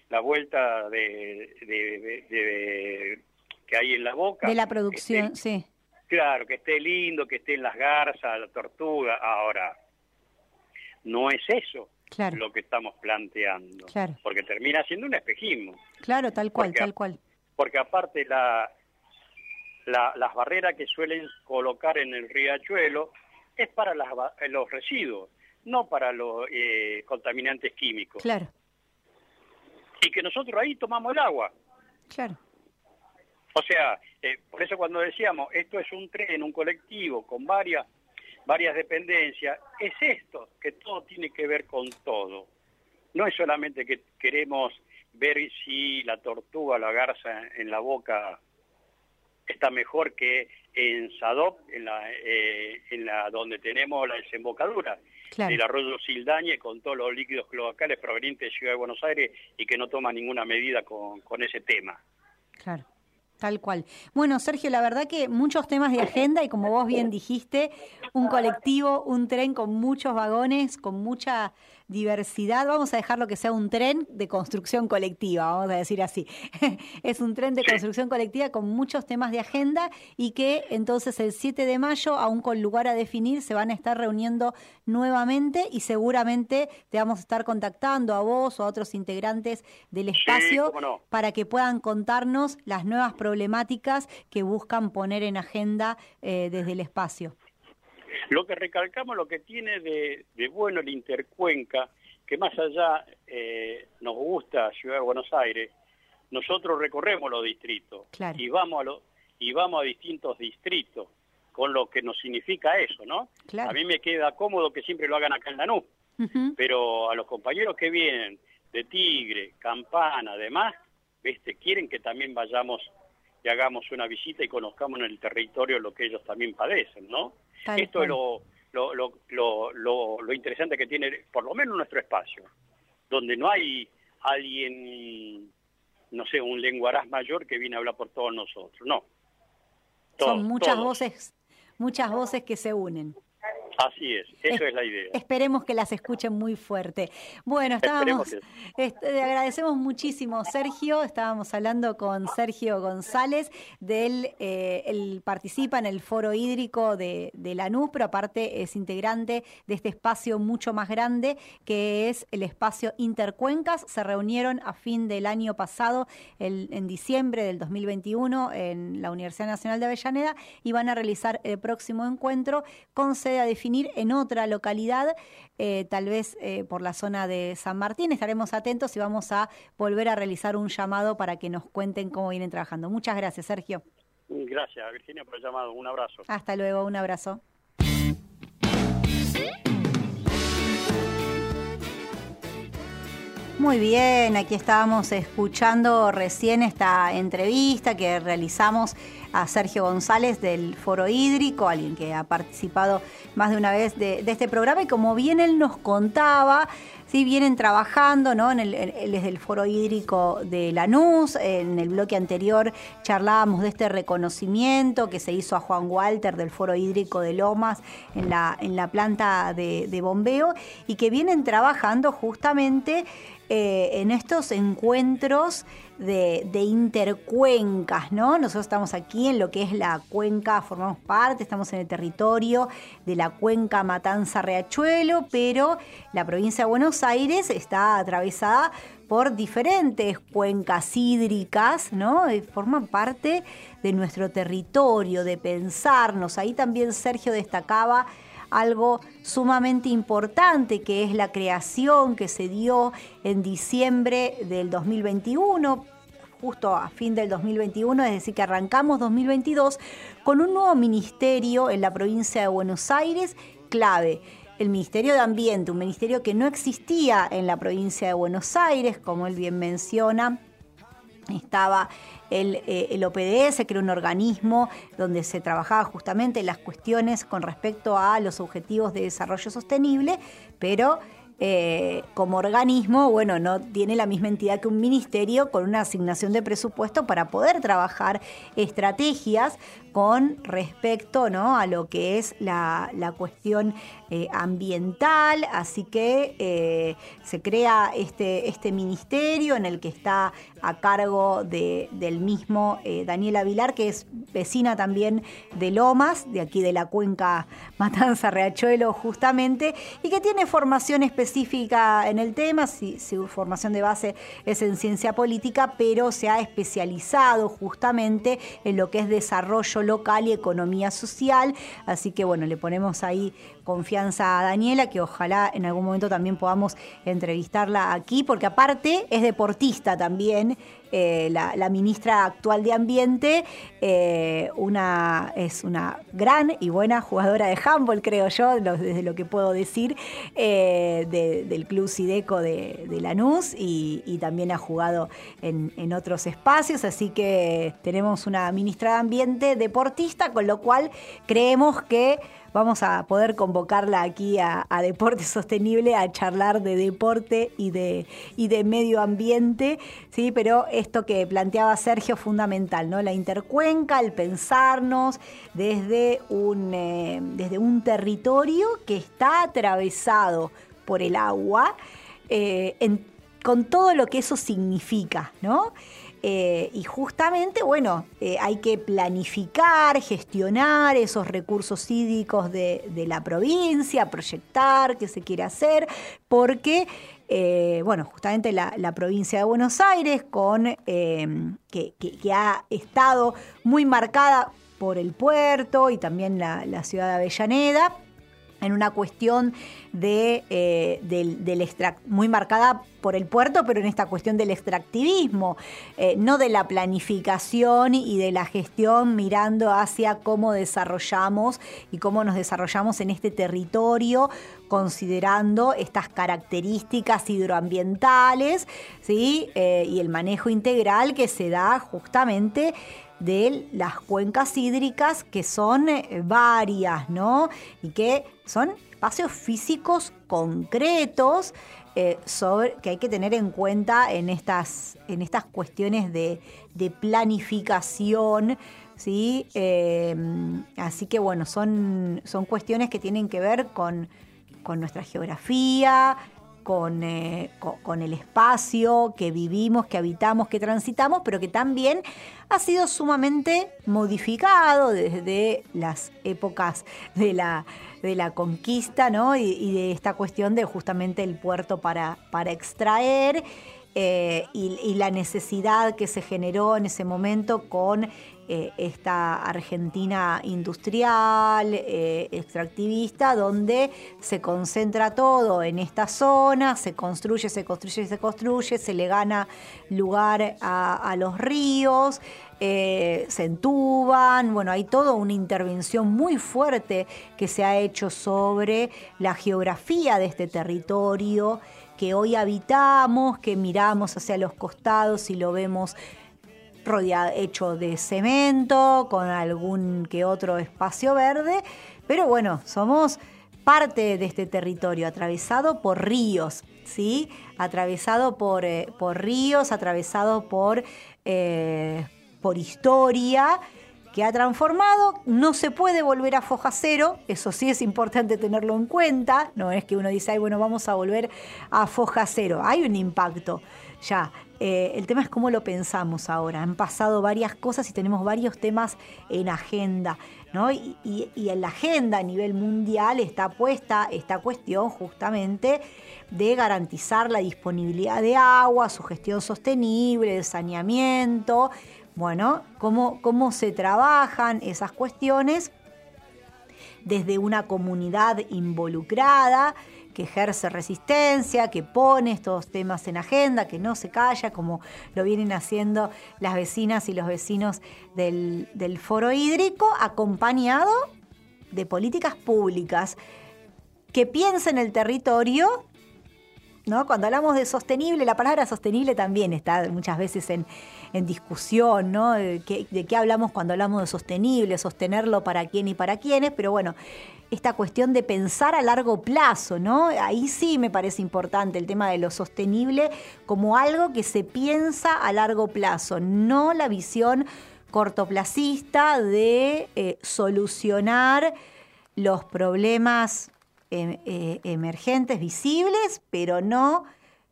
Speaker 11: la vuelta de, de- de- de- que hay en la boca.
Speaker 1: De la producción,
Speaker 11: esté-
Speaker 1: sí.
Speaker 11: Claro, que esté lindo, que estén las garzas, la tortuga. Ahora, no es eso
Speaker 1: Claro.
Speaker 11: lo que estamos planteando,
Speaker 1: Claro.
Speaker 11: porque termina siendo un espejismo.
Speaker 1: Claro, tal cual,
Speaker 11: Porque-
Speaker 1: tal cual.
Speaker 11: Porque aparte la, la- las barreras que suelen colocar en el riachuelo es para las los residuos, no para los eh, contaminantes químicos.
Speaker 1: Claro,
Speaker 11: Y que nosotros ahí tomamos el agua.
Speaker 1: claro.
Speaker 11: O sea, eh, por eso cuando decíamos esto es un tren, un colectivo con varias varias dependencias, es esto, que todo tiene que ver con todo. No es solamente que queremos ver si la tortuga o la garza en la boca está mejor que en Sadop, en la, eh, en la donde tenemos la desembocadura
Speaker 1: Claro.
Speaker 11: del arroyo Sildañe con todos los líquidos cloacales provenientes de Ciudad de Buenos Aires y que no toma ninguna medida con, con ese tema.
Speaker 1: Claro, tal cual. Bueno, Sergio, la verdad que muchos temas de agenda y como vos bien dijiste, un colectivo, un tren con muchos vagones, con mucha diversidad. Vamos a dejarlo que sea un tren de construcción colectiva, vamos a decir así. [LAUGHS] es un tren de construcción colectiva con muchos temas de agenda y que entonces el 7 de mayo, aún con lugar a definir, se van a estar reuniendo nuevamente y seguramente te vamos a estar contactando a vos o a otros integrantes del espacio
Speaker 11: no.
Speaker 1: para que puedan contarnos las nuevas problemáticas que buscan poner en agenda eh, desde el espacio.
Speaker 11: Lo que recalcamos, lo que tiene de, de bueno el Intercuenca, que más allá eh, nos gusta Ciudad de Buenos Aires, nosotros recorremos los distritos
Speaker 1: Claro.
Speaker 11: y vamos a lo- y vamos a distintos distritos, con lo que nos significa eso, ¿no?
Speaker 1: Claro.
Speaker 11: A mí me queda cómodo que siempre lo hagan acá en Lanús,
Speaker 1: Ujú.
Speaker 11: pero a los compañeros que vienen de Tigre, Campana, además, ¿viste? quieren que también vayamos y hagamos una visita y conozcamos en el territorio lo que ellos también padecen, ¿no?
Speaker 1: Tal
Speaker 11: Esto es
Speaker 1: cual.
Speaker 11: lo, lo, lo, lo, lo- lo interesante que tiene, por lo menos nuestro espacio, donde no hay alguien, no sé, un lenguaraz mayor que viene a hablar por todos nosotros, no. Todos,
Speaker 1: Son muchas
Speaker 11: todos.
Speaker 1: voces, muchas voces que se unen.
Speaker 11: Así es, eso es la idea.
Speaker 1: Esperemos que las escuchen muy fuerte. Bueno, estábamos, este, le agradecemos muchísimo, Sergio. Estábamos hablando con Sergio González, de él, eh, él participa en el foro hídrico de, de Lanús, pero aparte es integrante de este espacio mucho más grande, que es el espacio Intercuencas. Se reunieron a fin del año pasado, el- en diciembre del 2021, en la Universidad Nacional de Avellaneda, y van a realizar el próximo encuentro con sede a definir en otra localidad, eh, tal vez eh, por la zona de San Martín. Estaremos atentos y vamos a volver a realizar un llamado para que nos cuenten cómo vienen trabajando. Muchas gracias, Sergio.
Speaker 11: Gracias, Virginia, por el llamado. Un abrazo.
Speaker 1: Hasta luego, un abrazo. Muy bien, aquí estábamos escuchando recién esta entrevista que realizamos a Sergio González del Foro Hídrico, alguien que ha participado más de una vez de, este programa y como bien él nos contaba, sí vienen trabajando ¿no? en el, desde el Foro Hídrico de Lanús, en el bloque anterior charlábamos de este reconocimiento que se hizo a Juan Walter del Foro Hídrico de Lomas en la, planta de bombeo y que vienen trabajando justamente eh, en estos encuentros de, de, intercuencas, ¿no? Nosotros estamos aquí en lo que es la cuenca, formamos parte, estamos en el territorio de la cuenca Matanza-Riachuelo, pero la provincia de Buenos Aires está atravesada por diferentes cuencas hídricas, ¿no? Y forman parte de nuestro territorio, de pensarnos. Ahí también Sergio destacaba algo sumamente importante que es la creación que se dio en diciembre del 2021 justo a fin del 2021, es decir, que arrancamos 2022 con un nuevo ministerio en la provincia de Buenos Aires clave el Ministerio de Ambiente, un ministerio que no existía en la provincia de Buenos Aires, como él bien menciona. Estaba el, eh, el, OPDS, que era un organismo donde se trabajaba justamente las cuestiones con respecto a los objetivos de desarrollo sostenible, pero eh, como organismo, bueno, no tiene la misma entidad que un ministerio con una asignación de presupuesto para poder trabajar estrategias con respecto ¿no? a lo que es la, cuestión eh, ambiental. Así que eh, se crea este, este ministerio en el que está a cargo de, del mismo eh, Daniela que es vecina también de Lomas, de aquí de la cuenca Matanza Riachuelo justamente, y que tiene formación específica en el tema, su formación de base es en ciencia política, pero se ha especializado justamente en lo que es desarrollo local y economía social. Así que bueno, le ponemos ahí confianza a Daniela, que ojalá en algún momento también podamos entrevistarla aquí, porque aparte es deportista también, eh, la, ministra actual de Ambiente, eh, una, es una gran y buena jugadora de handball, creo yo, desde lo que puedo decir, eh, del Club Sideco de, Lanús y, también ha jugado en otros espacios, así que tenemos una ministra de Ambiente deportista, con lo cual creemos que vamos a poder convocarla aquí a, Deporte Sostenible a charlar de deporte y de, y de medio ambiente, ¿sí? Pero esto que planteaba Sergio fundamental, ¿no? La intercuenca, el pensarnos desde un, eh, desde un territorio que está atravesado por el agua, eh, con todo lo que eso significa, ¿no? Eh, y justamente, bueno, eh, hay que planificar, gestionar esos recursos hídricos de, la provincia, proyectar qué se quiere hacer, porque, eh, bueno, justamente la, provincia de Buenos Aires, con, que, ha estado muy marcada por el puerto y también la ciudad de Avellaneda, en una cuestión eh, del, muy marcada por el puerto, pero en esta cuestión del extractivismo, eh, no de la planificación y de la gestión mirando hacia cómo desarrollamos y cómo nos desarrollamos en este territorio, considerando estas características hidroambientales ¿sí? Eh, y el manejo integral que se da justamente de las cuencas hídricas que son eh, varias, ¿no? Y que son espacios físicos concretos eh, sobre, que hay que tener en cuenta en estas, en estas cuestiones de, planificación. ¿sí? Eh, así que bueno, son, son cuestiones que tienen que ver con, con nuestra geografía, eh, con, el espacio que vivimos, que habitamos, que transitamos, pero que también ha sido sumamente modificado desde las épocas de la, de la conquista, ¿no? Y, de esta cuestión de justamente el puerto para, para extraer. Eh, y, la necesidad que se generó en ese momento con eh, esta Argentina industrial, eh, extractivista, donde se concentra todo en esta zona, se construye, se construye, se construye, se le gana lugar a, los ríos. Eh, se entuban, bueno, hay toda una intervención muy fuerte que se ha hecho sobre la geografía de este territorio que hoy habitamos, que miramos hacia los costados y lo vemos rodeado, hecho de cemento, con algún que otro espacio verde, pero bueno, somos parte de este territorio atravesado por ríos, ¿sí? Atravesado por, eh, por ríos, atravesado por, eh, por historia que ha transformado, no se puede volver a foja cero, eso sí es importante tenerlo en cuenta, no es que uno dice, Ay, bueno, vamos a volver a foja cero, hay un impacto ya Eh, el tema es cómo lo pensamos ahora. Han pasado varias cosas y tenemos varios temas en agenda. ¿no? Y, en la agenda a nivel mundial está puesta esta cuestión justamente de garantizar la disponibilidad de agua, su gestión sostenible, el saneamiento. Bueno, cómo, cómo se trabajan esas cuestiones desde una comunidad involucrada que ejerce resistencia, que pone estos temas en agenda, que no se calla, como lo vienen haciendo las vecinas y los vecinos del, foro hídrico, acompañado de políticas públicas que piensen el territorio ¿No? Cuando hablamos de sostenible, la palabra sostenible también está muchas veces en, en discusión, ¿no? De qué, hablamos cuando hablamos de sostenible, sostenerlo para quién y para quiénes, pero bueno, esta cuestión de pensar a largo plazo, ¿no? Ahí sí me parece importante el tema de lo sostenible como algo que se piensa a largo plazo, no la visión cortoplacista de eh, solucionar los problemas emergentes, visibles, pero no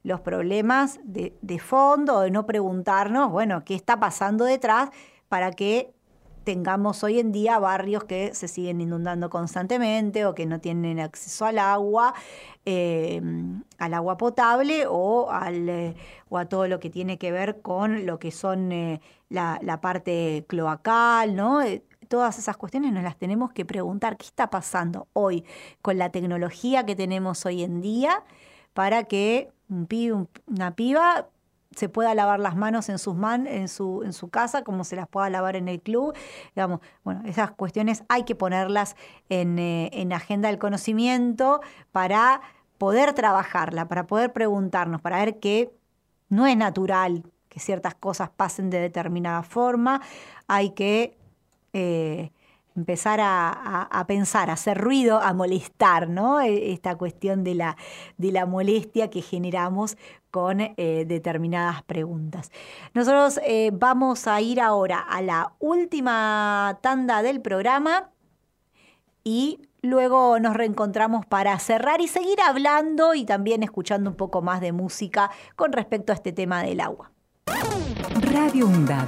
Speaker 1: los problemas de, fondo, de no preguntarnos, bueno, qué está pasando detrás para que tengamos hoy en día barrios que se siguen inundando constantemente o que no tienen acceso al agua, eh, al agua potable o, al, eh, a todo lo que tiene que ver con lo que son eh, la, la, parte cloacal, ¿no? Todas esas cuestiones nos las tenemos que preguntar, ¿qué está pasando hoy con la tecnología que tenemos hoy en día para que un pibe, una piba se pueda lavar las manos en sus man, en su, en su casa, como se las pueda lavar en el club. Digamos, bueno, esas cuestiones hay que ponerlas en, eh, en agenda del conocimiento para poder trabajarla, para poder preguntarnos, para ver que no es natural que ciertas cosas pasen de determinada forma, hay que eh, empezar a, a, pensar, a hacer ruido, a molestar, ¿no? E, esta cuestión de la, de la molestia que generamos con eh, determinadas preguntas. Nosotros eh, vamos a ir ahora a la última tanda del programa y luego nos reencontramos para cerrar y seguir hablando y también escuchando un poco más de música con respecto a este tema del agua.
Speaker 2: Radio UNDAB,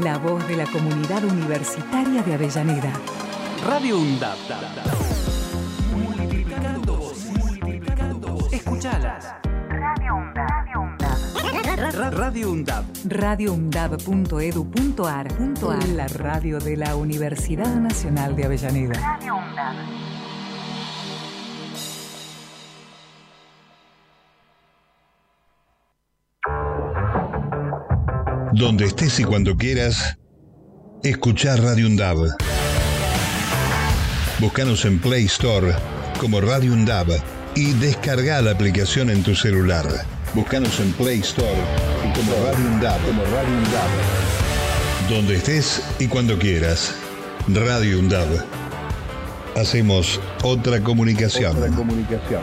Speaker 2: la voz de la comunidad universitaria de Avellaneda.
Speaker 3: Radio UNDAB. Multiplicando voces. Multiplicando voces. Escuchalas. Radio UNDAB. Radio UNDAB.
Speaker 2: radioundab.edu.ar. La radio de la Universidad Nacional de Avellaneda. Radio UNDAB.
Speaker 4: Donde estés y cuando quieras, escuchar Radio UNDAB. Búscanos en Play Store como Radio UNDAB y descarga la aplicación en tu celular. Búscanos en Play Store y como Radio UNDAB, como Radio UNDAB. Donde estés y cuando quieras. Radio UNDAB. Hacemos otra comunicación.
Speaker 7: Otra comunicación.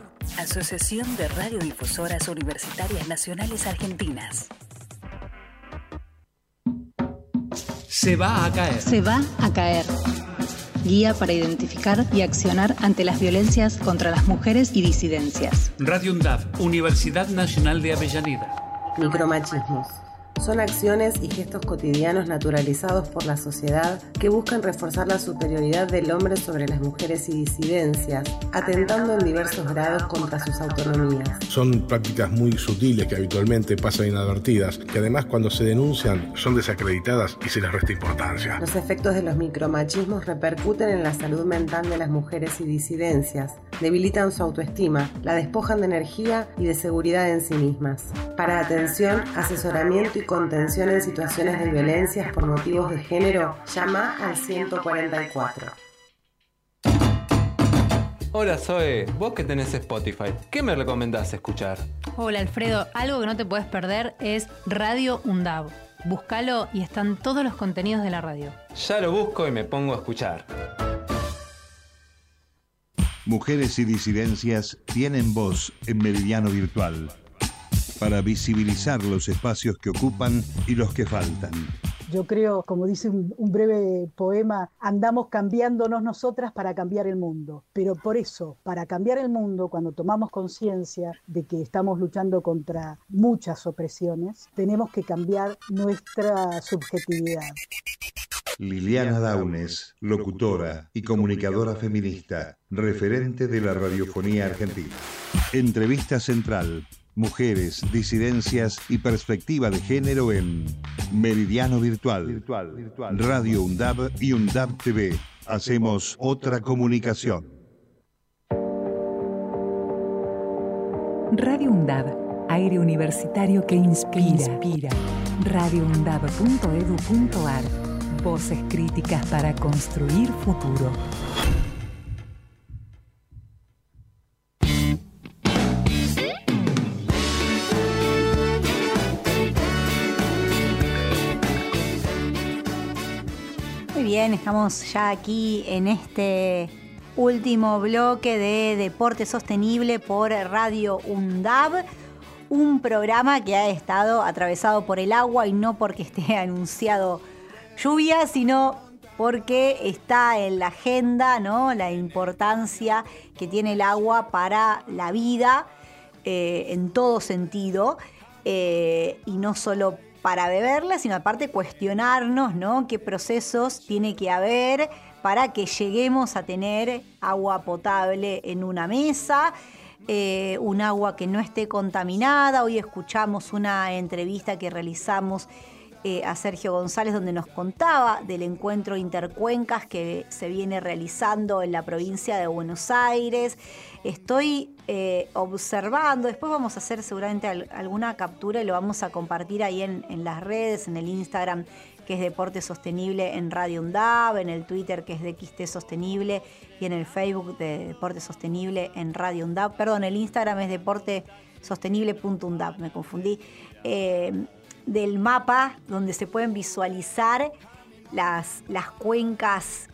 Speaker 2: Asociación de Radiodifusoras Universitarias Nacionales Argentinas.
Speaker 3: Se va a caer.
Speaker 5: Se va a caer. Guía para identificar y accionar ante las violencias contra las mujeres y disidencias.
Speaker 3: Radio UNDAV, Universidad Nacional de Avellaneda.
Speaker 6: Micromachismos. Son acciones y gestos cotidianos naturalizados por la sociedad que buscan reforzar la superioridad del hombre sobre las mujeres y disidencias, atentando en diversos grados contra sus autonomías.
Speaker 7: Son prácticas muy sutiles que habitualmente pasan inadvertidas, que además cuando se denuncian son desacreditadas y se les resta importancia.
Speaker 6: Los efectos de los micromachismos repercuten en la salud mental de las mujeres y disidencias, debilitan su autoestima, la despojan de energía y de seguridad en sí mismas. Para atención, asesoramiento y contención en situaciones de violencias por motivos de género, llama al 144.
Speaker 8: Hola Zoe, vos que tenés Spotify, ¿qué me recomendás escuchar?
Speaker 9: Hola Alfredo, algo que no te puedes perder es Radio UNDAV. Búscalo y están todos los contenidos de la radio.
Speaker 8: Ya lo busco y me pongo a escuchar.
Speaker 4: Mujeres y disidencias tienen voz en Meridiano Virtual para visibilizar los espacios que ocupan y los que faltan.
Speaker 10: Yo creo, como dice un, un, breve poema, andamos cambiándonos nosotras para cambiar el mundo. Pero por eso, para cambiar el mundo, cuando tomamos conciencia de que estamos luchando contra muchas opresiones, tenemos que cambiar nuestra subjetividad.
Speaker 4: Liliana Daunes, locutora y comunicadora feminista, referente de la radiofonía argentina. Entrevista central, mujeres, disidencias y perspectiva de género en Meridiano Virtual, Radio UNDAB y UNDAB TV. Hacemos otra comunicación.
Speaker 2: Radio UNDAB, aire universitario que inspira. inspira. radioundab.edu.ar Voces críticas para construir futuro.
Speaker 1: Estamos ya aquí en este último bloque de Deporte Sostenible por Radio UNDAB un programa que ha estado atravesado por el agua y no porque esté [LAUGHS] anunciado lluvia, sino porque está en la agenda. La importancia que tiene el agua para la vida eh, en todo sentido. Eh, y no solo para beberla, sino aparte cuestionarnos, ¿no? Qué procesos tiene que haber para que lleguemos a tener agua potable en una mesa. Eh, un agua que no esté contaminada. Hoy escuchamos una entrevista que realizamos eh, a Sergio González donde nos contaba del encuentro intercuencas que se viene realizando en la provincia de Buenos Aires. Estoy eh, observando, después vamos a hacer seguramente alguna captura y lo vamos a compartir ahí en, en las redes, en el Instagram que es Deporte Sostenible en Radio UNDAB, en el Twitter que es de XT Sostenible y en el Facebook de Deporte Sostenible en Radio UNDAB. Perdón, el Instagram es deportesostenible.undab, me confundí. Eh, del mapa donde se pueden visualizar las, las cuencas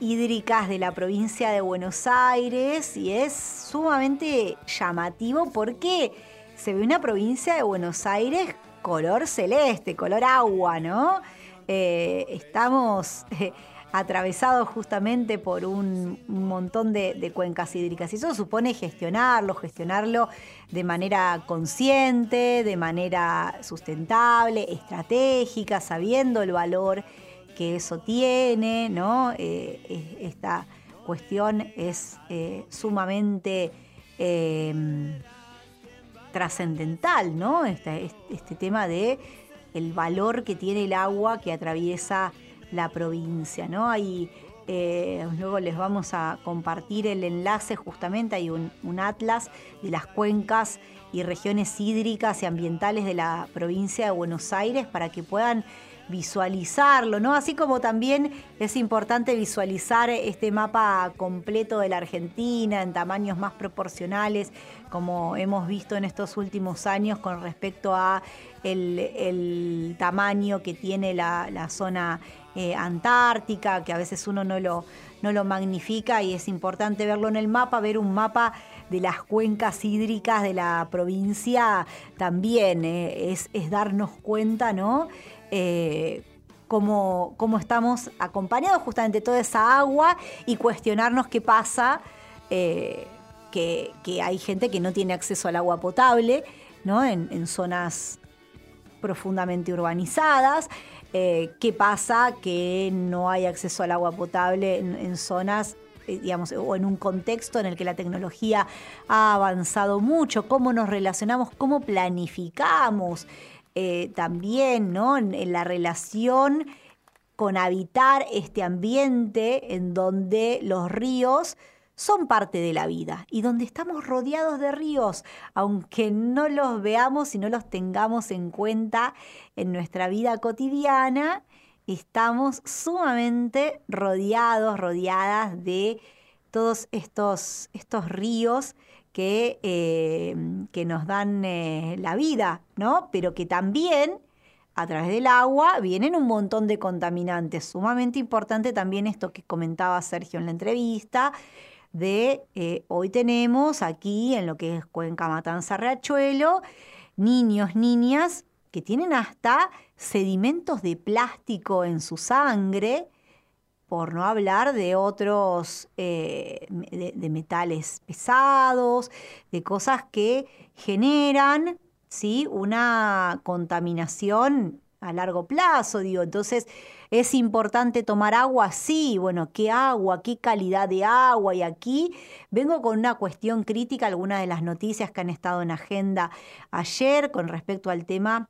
Speaker 1: hídricas de la provincia de Buenos Aires y es sumamente llamativo porque se ve una provincia de Buenos Aires color celeste, color agua, ¿no? Eh, estamos eh, atravesados justamente por un, montón de, de, cuencas hídricas y eso supone gestionarlo, gestionarlo de manera consciente, de manera sustentable, estratégica, sabiendo el valor que eso tiene, ¿no? Eh, esta cuestión es sumamente trascendental, ¿no? Este, este tema de el valor que tiene el agua que atraviesa la provincia, ¿no? Ahí eh, luego les vamos a compartir el enlace, justamente hay un, atlas de las cuencas y regiones hídricas y ambientales de la provincia de Buenos Aires para que puedan visualizarlo, ¿no? Así como también es importante visualizar este mapa completo de la Argentina en tamaños más proporcionales, como hemos visto en estos últimos años con respecto a el, tamaño que tiene la, la zona eh, antártica, que a veces uno no lo, no lo magnifica y es importante verlo en el mapa, ver un mapa de las cuencas hídricas de la provincia también eh, es, es, darnos cuenta, ¿no? Eh, cómo, cómo, estamos acompañados justamente toda esa agua y cuestionarnos qué pasa, eh, que, que, hay gente que no tiene acceso al agua potable, ¿no? En, zonas profundamente urbanizadas. Eh, ¿Qué pasa que no hay acceso al agua potable en, zonas digamos, o en un contexto en el que la tecnología ha avanzado mucho, cómo nos relacionamos, cómo planificamos eh, también, ¿no? En, en, la relación con habitar este ambiente en donde los ríos son parte de la vida y donde estamos rodeados de ríos, aunque no los veamos y no los tengamos en cuenta en nuestra vida cotidiana, estamos sumamente rodeados, rodeadas de todos estos, estos ríos que, eh, que nos dan eh, la vida, ¿no? Pero que también a través del agua vienen un montón de contaminantes. Sumamente importante también esto que comentaba Sergio en la entrevista, de eh, hoy tenemos aquí en lo que es Cuenca Matanza Riachuelo, niños, niñas que tienen hasta sedimentos de plástico en su sangre, por no hablar de otros, eh, de, metales pesados, de cosas que generan ¿sí? una contaminación a largo plazo, digo. Entonces, ¿es importante tomar agua? Sí, bueno, ¿qué agua? ¿Qué calidad de agua? Y aquí vengo con una cuestión crítica, algunas de las noticias que han estado en agenda ayer con respecto al tema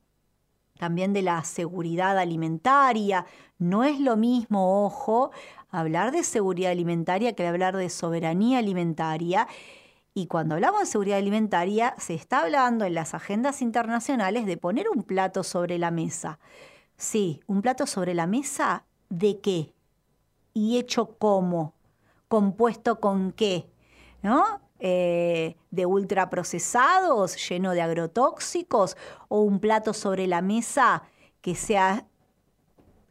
Speaker 1: también de la seguridad alimentaria. No es lo mismo, ojo, hablar de seguridad alimentaria que hablar de soberanía alimentaria. Y cuando hablamos de seguridad alimentaria, se está hablando en las agendas internacionales de poner un plato sobre la mesa. Sí, un plato sobre la mesa de qué? ¿Y hecho cómo? ¿Compuesto con qué? ¿No? Eh, de ultraprocesados, lleno de agrotóxicos, o un plato sobre la mesa que sea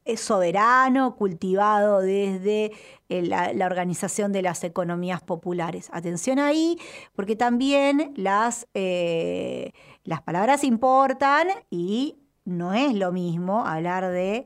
Speaker 1: es soberano, cultivado desde eh, la, la, organización de las economías populares. Atención ahí, porque también las, eh, las palabras importan y no es lo mismo hablar de,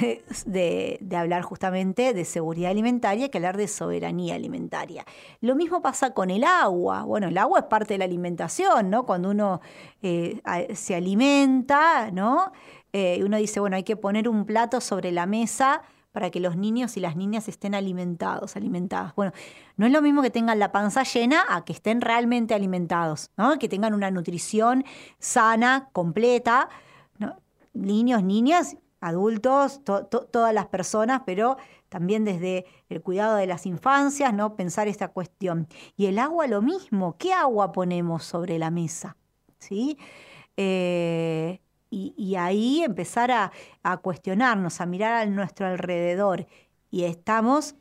Speaker 1: [LAUGHS] de, hablar justamente de seguridad alimentaria que hablar de soberanía alimentaria. Lo mismo pasa con el agua. Bueno, el agua es parte de la alimentación, ¿no? Cuando uno eh, se alimenta, ¿no? Eh, uno dice, bueno, hay que poner un plato sobre la mesa para que los niños y las niñas estén alimentados, alimentadas. Bueno, no es lo mismo que tengan la panza llena a que estén realmente alimentados, ¿no? Que tengan una nutrición sana, completa, ¿no? niños, niñas, adultos, to to todas las personas, pero también desde el cuidado de las infancias, ¿no? Pensar esta cuestión. Y el agua lo mismo, ¿qué agua ponemos sobre la mesa? ¿Sí? Eh, y, y ahí empezar a, a, cuestionarnos, a mirar a nuestro alrededor. Y estamos,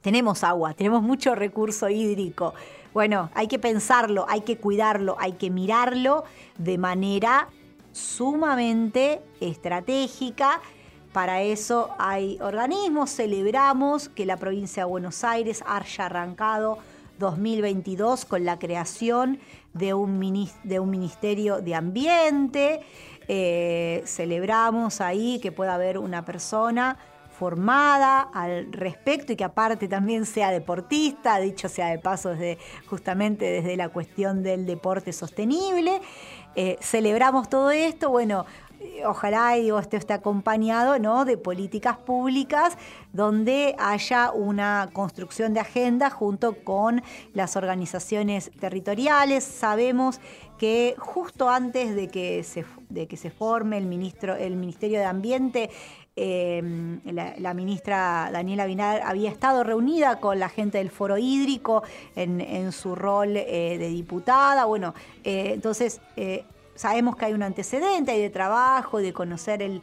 Speaker 1: tenemos agua, tenemos mucho recurso hídrico. Bueno, hay que pensarlo, hay que cuidarlo, hay que mirarlo de manera sumamente estratégica. Para eso hay organismos, celebramos que la provincia de Buenos Aires haya arrancado 2022 con la creación de un, de un Ministerio de Ambiente. Eh, celebramos ahí que pueda haber una persona formada al respecto y que aparte también sea deportista, dicho sea de paso desde, justamente desde la cuestión del deporte sostenible. Eh, celebramos todo esto, bueno, ojalá digo, esto esté acompañado ¿no? de políticas públicas donde haya una construcción de agenda junto con las organizaciones territoriales. Sabemos que justo antes de que se, de que se forme el, ministro, el Ministerio de Ambiente, eh, la, ministra Daniela Binar había estado reunida con la gente del foro hídrico en, su rol eh, de diputada. Bueno, eh, entonces sabemos que hay un antecedente, hay de trabajo, de conocer el,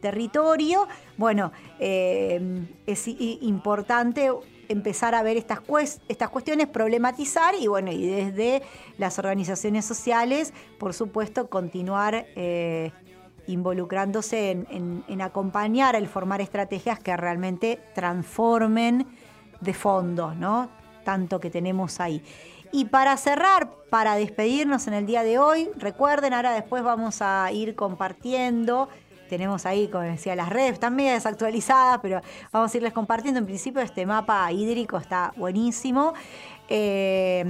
Speaker 1: territorio. Bueno, eh, es importante empezar a ver estas, estas cuestiones, problematizar y bueno, y desde las organizaciones sociales, por supuesto, continuar eh, involucrándose en, acompañar el formar estrategias que realmente transformen de fondo, ¿no? Tanto que tenemos ahí. Y para cerrar, para despedirnos en el día de hoy, recuerden, ahora después vamos a ir compartiendo. Tenemos ahí, como decía, las redes están medio desactualizadas, pero vamos a irles compartiendo. En principio, este mapa hídrico está buenísimo. Eh,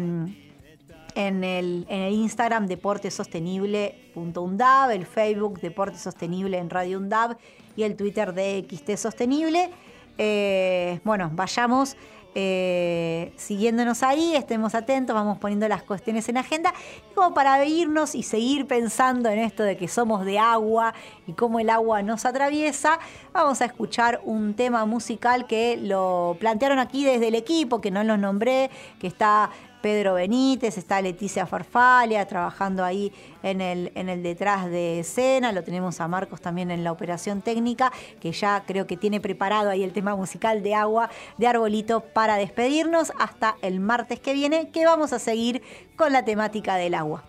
Speaker 1: en, el, en el Instagram deportesostenible.undab, el Facebook Deporte Sostenible en Radio Undab y el Twitter de XT Sostenible. Eh, bueno, vayamos eh, siguiéndonos ahí, estemos atentos, vamos poniendo las cuestiones en agenda, y como para irnos y seguir pensando en esto de que somos de agua y cómo el agua nos atraviesa, vamos a escuchar un tema musical que lo plantearon aquí desde el equipo, que no lo nombré, que está Pedro Benítez, está Leticia Farfalia trabajando ahí en el, en el detrás de escena, lo tenemos a Marcos también en la operación técnica, que ya creo que tiene preparado ahí el tema musical de agua de arbolito para despedirnos hasta el martes que viene, que vamos a seguir con la temática del agua.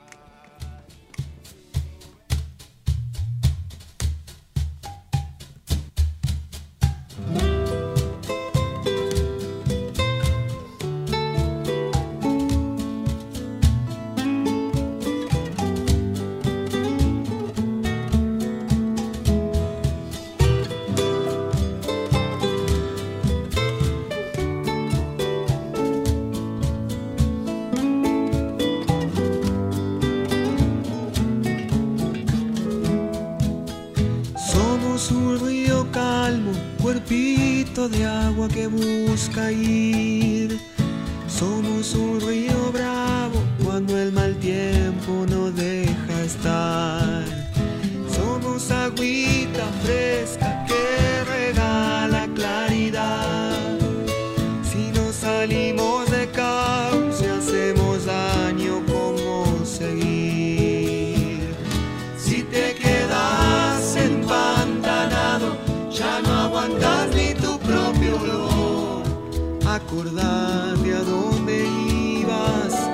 Speaker 12: Somos un río bravo cuando el mal tiempo no deja estar. Somos agüita fresca que regala claridad. Si no salimos de cauce hacemos daño como seguir. Si te quedas empantanado, ya no aguantas ni tu propio olor. Acordate a dónde ibas.